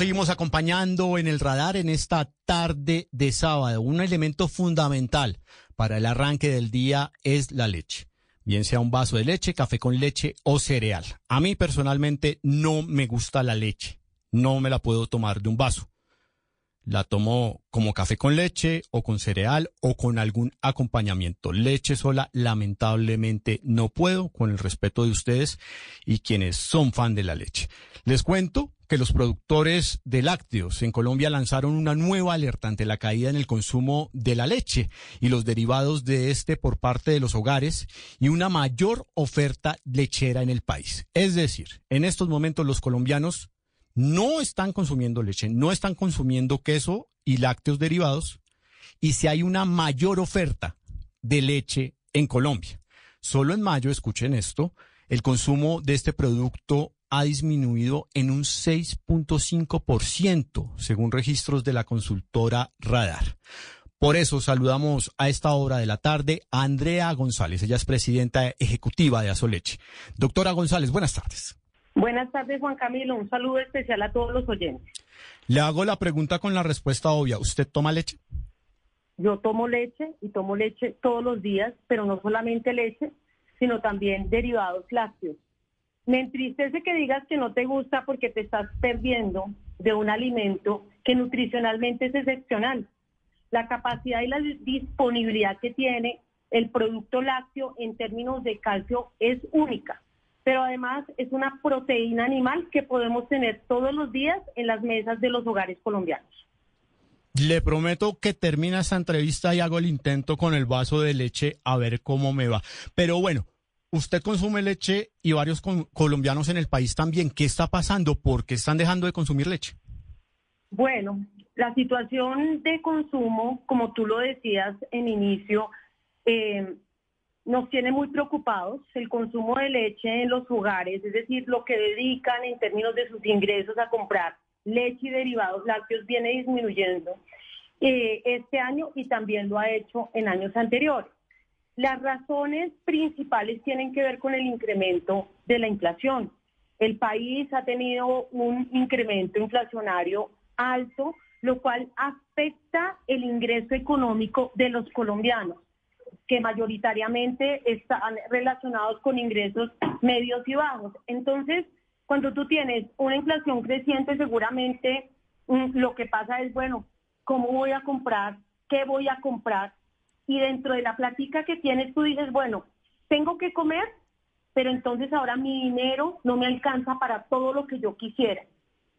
Seguimos acompañando en el radar en esta tarde de sábado. Un elemento fundamental para el arranque del día es la leche. Bien sea un vaso de leche, café con leche o cereal. A mí personalmente no me gusta la leche. No me la puedo tomar de un vaso. La tomo como café con leche o con cereal o con algún acompañamiento. Leche sola, lamentablemente no puedo, con el respeto de ustedes y quienes son fan de la leche. Les cuento que los productores de lácteos en Colombia lanzaron una nueva alerta ante la caída en el consumo de la leche y los derivados de este por parte de los hogares y una mayor oferta lechera en el país. Es decir, en estos momentos los colombianos no están consumiendo leche, no están consumiendo queso y lácteos derivados y si hay una mayor oferta de leche en Colombia. Solo en mayo, escuchen esto, el consumo de este producto ha disminuido en un 6.5%, según registros de la consultora Radar. Por eso saludamos a esta hora de la tarde a Andrea González. Ella es presidenta ejecutiva de Azoleche. Doctora González, buenas tardes. Buenas tardes, Juan Camilo. Un saludo especial a todos los oyentes. Le hago la pregunta con la respuesta obvia. ¿Usted toma leche? Yo tomo leche y tomo leche todos los días, pero no solamente leche, sino también derivados lácteos. Me entristece que digas que no te gusta porque te estás perdiendo de un alimento que nutricionalmente es excepcional. La capacidad y la disponibilidad que tiene el producto lácteo en términos de calcio es única, pero además es una proteína animal que podemos tener todos los días en las mesas de los hogares colombianos. Le prometo que termina esta entrevista y hago el intento con el vaso de leche a ver cómo me va. Pero bueno, usted consume leche y varios colombianos en el país también. ¿Qué está pasando? ¿Por qué están dejando de consumir leche? Bueno, la situación de consumo, como tú lo decías en inicio, eh, nos tiene muy preocupados. El consumo de leche en los hogares, es decir, lo que dedican en términos de sus ingresos a comprar leche y derivados lácteos, viene disminuyendo eh, este año y también lo ha hecho en años anteriores. Las razones principales tienen que ver con el incremento de la inflación. El país ha tenido un incremento inflacionario alto, lo cual afecta el ingreso económico de los colombianos, que mayoritariamente están relacionados con ingresos medios y bajos. Entonces, cuando tú tienes una inflación creciente, seguramente mm, lo que pasa es, bueno, ¿cómo voy a comprar? ¿Qué voy a comprar? Y dentro de la plática que tienes tú dices, bueno, tengo que comer, pero entonces ahora mi dinero no me alcanza para todo lo que yo quisiera.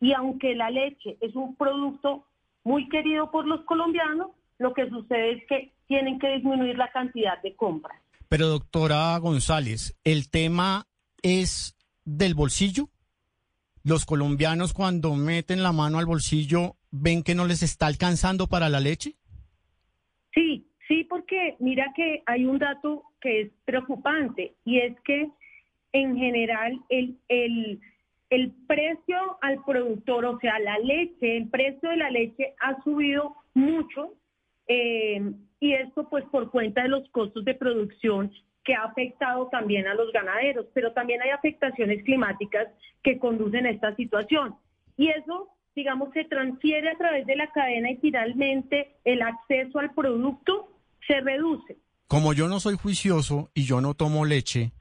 Y aunque la leche es un producto muy querido por los colombianos, lo que sucede es que tienen que disminuir la cantidad de compras. Pero doctora González, ¿el tema es del bolsillo? ¿Los colombianos cuando meten la mano al bolsillo ven que no les está alcanzando para la leche? Sí, Sí, porque mira que hay un dato que es preocupante y es que en general el, el, precio al productor, o sea, la leche, el precio de la leche ha subido mucho eh, y esto pues por cuenta de los costos de producción que ha afectado también a los ganaderos, pero también hay afectaciones climáticas que conducen a esta situación. Y eso, digamos, se transfiere a través de la cadena y finalmente el acceso al producto se reduce. Como yo no soy juicioso y yo no tomo leche,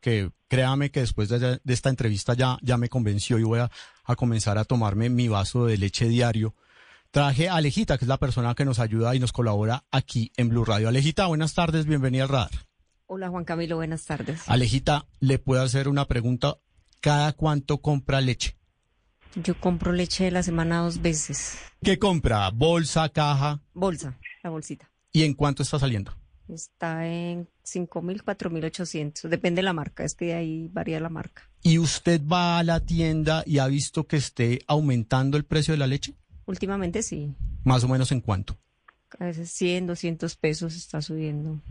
que créame que después de, esta entrevista ya, ya me convenció y voy a, comenzar a tomarme mi vaso de leche diario. Traje a Alejita, que es la persona que nos ayuda y nos colabora aquí en Blue Radio. Alejita, buenas tardes, bienvenida al radar. Hola Juan Camilo, buenas tardes. Alejita, ¿le puedo hacer una pregunta? ¿Cada cuánto compra leche? Yo compro leche de la semana dos veces. ¿Qué compra? ¿Bolsa, caja? Bolsa, la bolsita. ¿Y en cuánto está saliendo? Está en 5.000, 4.800. Depende de la marca, es que ahí varía la marca. ¿Y usted va a la tienda y ha visto que esté aumentando el precio de la leche? Últimamente sí. ¿Más o menos en cuánto? A veces 100, 200 pesos está subiendo.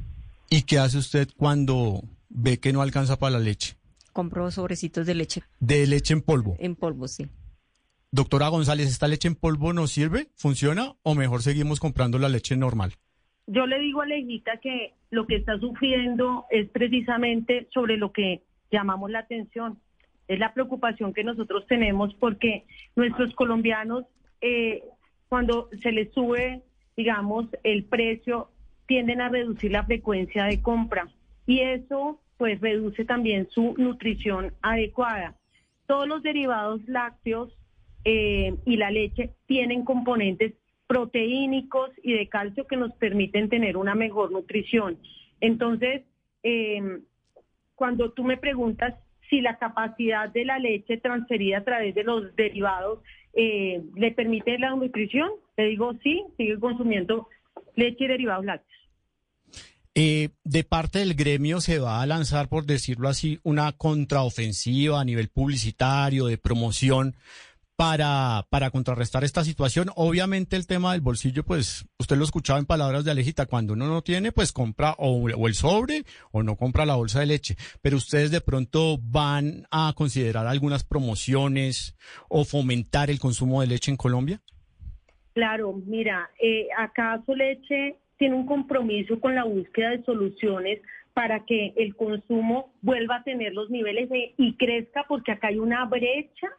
¿Y qué hace usted cuando ve que no alcanza para la leche? Compro sobrecitos de leche. ¿De leche en polvo? En polvo, sí. Doctora González, ¿esta leche en polvo nos sirve? ¿Funciona? ¿O mejor seguimos comprando la leche normal? Yo le digo a Lejita que lo que está sufriendo es precisamente sobre lo que llamamos la atención. Es la preocupación que nosotros tenemos porque nuestros colombianos, eh, cuando se les sube, digamos, el precio, tienden a reducir la frecuencia de compra y eso pues reduce también su nutrición adecuada. Todos los derivados lácteos eh, y la leche tienen componentes proteínicos y de calcio que nos permiten tener una mejor nutrición. Entonces, eh, cuando tú me preguntas si la capacidad de la leche transferida a través de los derivados eh, le permite la nutrición, le digo sí, sigue consumiendo leche y derivados lácteos. Eh, de parte del gremio se va a lanzar, por decirlo así, una contraofensiva a nivel publicitario, de promoción, para, para contrarrestar esta situación. Obviamente el tema del bolsillo, pues usted lo escuchaba en palabras de Alejita, cuando uno no tiene, pues compra o, el sobre o no compra la bolsa de leche. Pero ustedes de pronto van a considerar algunas promociones o fomentar el consumo de leche en Colombia. Claro, mira, eh, acaso leche tiene un compromiso con la búsqueda de soluciones para que el consumo vuelva a tener los niveles y crezca, porque acá hay una brecha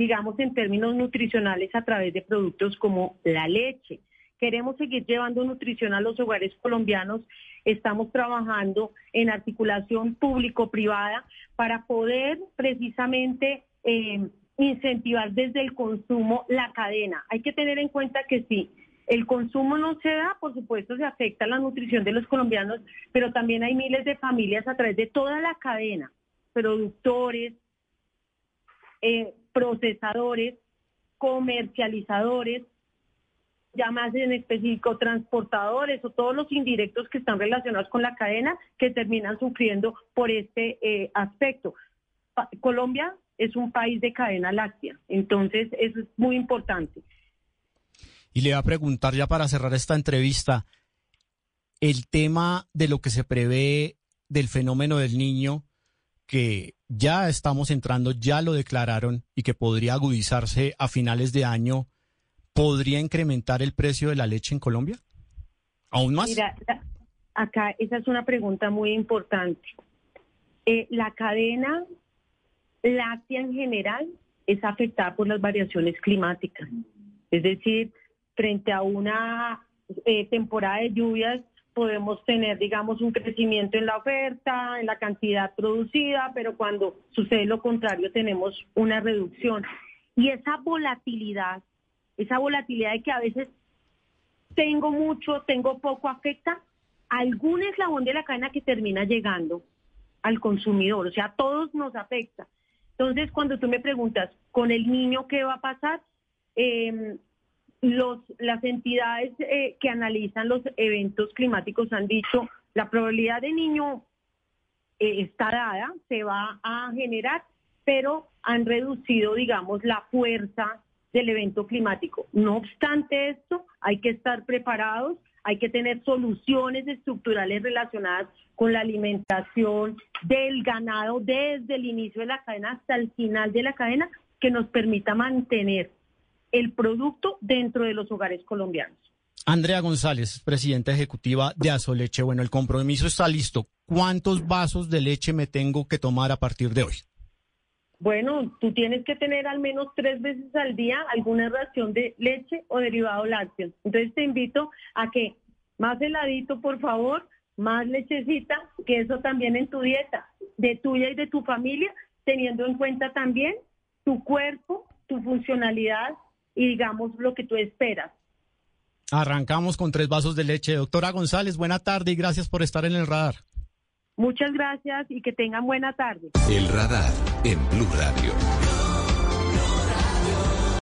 digamos, en términos nutricionales a través de productos como la leche. Queremos seguir llevando nutrición a los hogares colombianos. Estamos trabajando en articulación público-privada para poder precisamente eh, incentivar desde el consumo la cadena. Hay que tener en cuenta que si el consumo no se da, por supuesto se afecta la nutrición de los colombianos, pero también hay miles de familias a través de toda la cadena, productores, eh, procesadores, comercializadores, ya más en específico transportadores o todos los indirectos que están relacionados con la cadena que terminan sufriendo por este eh, aspecto. Colombia es un país de cadena láctea, entonces eso es muy importante. Y le voy a preguntar ya para cerrar esta entrevista, el tema de lo que se prevé del fenómeno del niño, que ya estamos entrando, ya lo declararon y que podría agudizarse a finales de año, ¿podría incrementar el precio de la leche en Colombia? ¿Aún más? Mira, acá esa es una pregunta muy importante. Eh, la cadena láctea en general es afectada por las variaciones climáticas. Es decir, frente a una eh, temporada de lluvias podemos tener, digamos, un crecimiento en la oferta, en la cantidad producida, pero cuando sucede lo contrario tenemos una reducción. Y esa volatilidad, esa volatilidad de que a veces tengo mucho, tengo poco, afecta algún eslabón de la cadena que termina llegando al consumidor, o sea, a todos nos afecta. Entonces, cuando tú me preguntas, ¿con el niño qué va a pasar? Eh, las entidades eh, que analizan los eventos climáticos han dicho la probabilidad de niño eh, está dada, se va a generar, pero han reducido, digamos, la fuerza del evento climático. No obstante esto, hay que estar preparados, hay que tener soluciones estructurales relacionadas con la alimentación del ganado desde el inicio de la cadena hasta el final de la cadena que nos permita mantener el producto dentro de los hogares colombianos. Andrea González, presidenta ejecutiva de Azoleche. Bueno, el compromiso está listo. ¿Cuántos vasos de leche me tengo que tomar a partir de hoy? Bueno, tú tienes que tener al menos tres veces al día alguna ración de leche o derivado lácteo. Entonces te invito a que más heladito, por favor, más lechecita, que eso también en tu dieta, de tuya y de tu familia, teniendo en cuenta también tu cuerpo, tu funcionalidad y digamos lo que tú esperas. Arrancamos con tres vasos de leche. Doctora González, buena tarde y gracias por estar en el radar. Muchas gracias y que tengan buena tarde. El radar en Blue Radio.